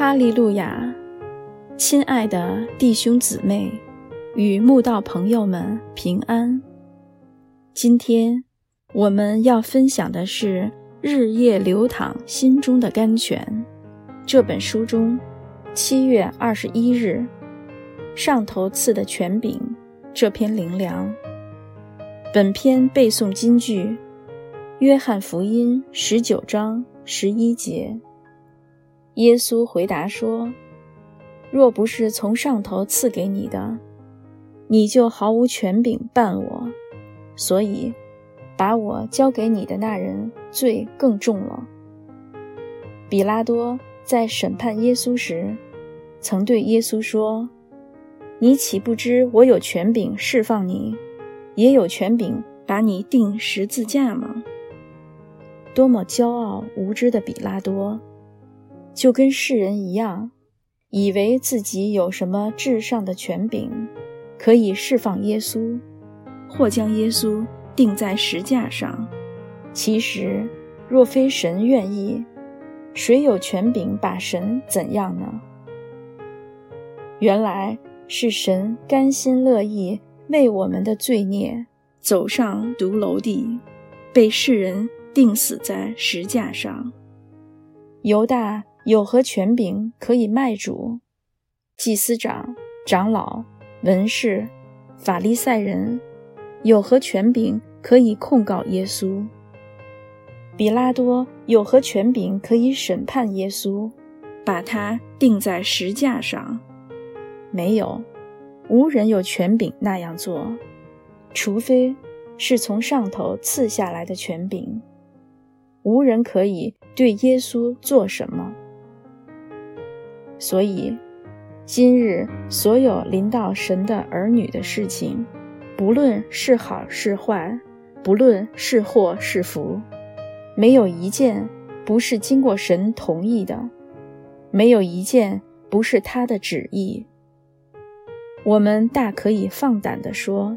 哈利路亚！亲爱的弟兄姊妹与慕道朋友们平安。今天我们要分享的是《日夜流淌心中的甘泉》这本书中七月二十一日上头赐的权柄这篇灵粮。本篇背诵金句：《约翰福音》十九章十一节。耶稣回答说：“若不是从上头赐给你的，你就毫无权柄办我。所以，把我交给你的那人罪更重了。”比拉多在审判耶稣时，曾对耶稣说：“你岂不知我有权柄释放你，也有权柄把你钉十字架吗？”多么骄傲无知的比拉多！就跟世人一样，以为自己有什么至上的权柄，可以释放耶稣，或将耶稣钉在石架上。其实，若非神愿意，谁有权柄把神怎样呢？原来是神甘心乐意为我们的罪孽走上独楼地，被世人钉死在石架上。犹大。有何权柄可以卖主？祭司长、长老、文士、法利赛人有何权柄可以控告耶稣？比拉多有何权柄可以审判耶稣，把他钉在石架上？没有，无人有权柄那样做，除非是从上头赐下来的权柄。无人可以对耶稣做什么。所以，今日所有临到神的儿女的事情，不论是好是坏，不论是祸是福，没有一件不是经过神同意的，没有一件不是他的旨意。我们大可以放胆地说：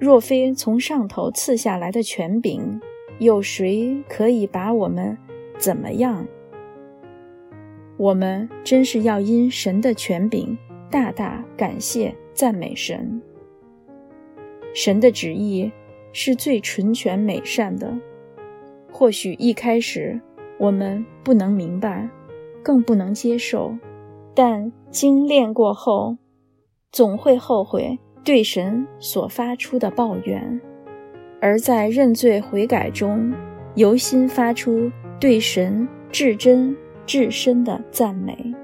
若非从上头赐下来的权柄，有谁可以把我们怎么样？我们真是要因神的权柄，大大感谢赞美神。神的旨意是最纯全美善的，或许一开始我们不能明白，更不能接受，但精炼过后，总会后悔对神所发出的抱怨，而在认罪悔改中，由心发出对神至真。至深的赞美。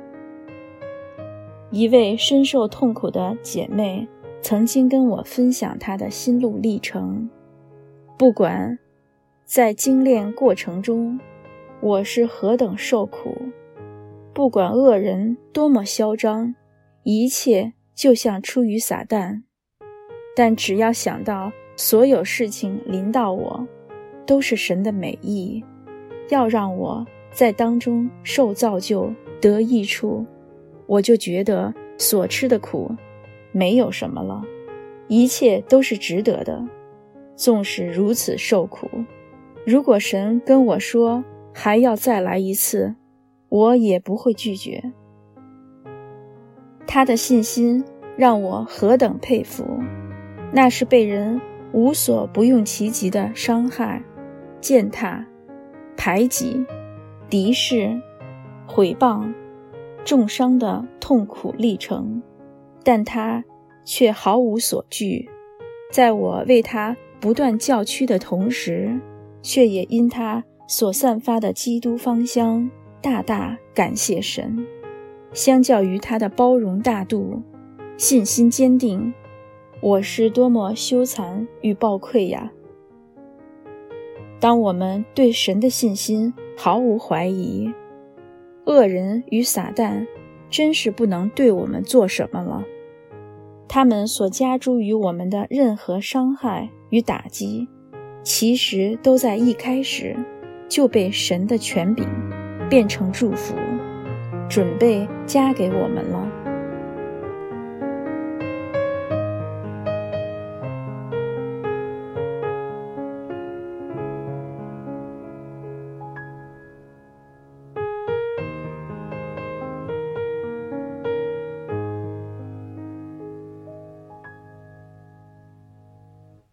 一位深受痛苦的姐妹曾经跟我分享她的心路历程。不管在精炼过程中我是何等受苦，不管恶人多么嚣张，一切就像出于撒旦。但只要想到所有事情临到我，都是神的美意，要让我。在当中受造就得益处，我就觉得所吃的苦没有什么了，一切都是值得的。纵使如此受苦，如果神跟我说还要再来一次，我也不会拒绝。他的信心让我何等佩服！那是被人无所不用其极的伤害、践踏、排挤。敌视、毁谤、重伤的痛苦历程，但他却毫无所惧。在我为他不断叫屈的同时，却也因他所散发的基督芳香，大大感谢神。相较于他的包容大度、信心坚定，我是多么羞惭与暴愧呀！当我们对神的信心毫无怀疑，恶人与撒旦真是不能对我们做什么了。他们所加诸于我们的任何伤害与打击，其实都在一开始就被神的权柄变成祝福，准备加给我们了。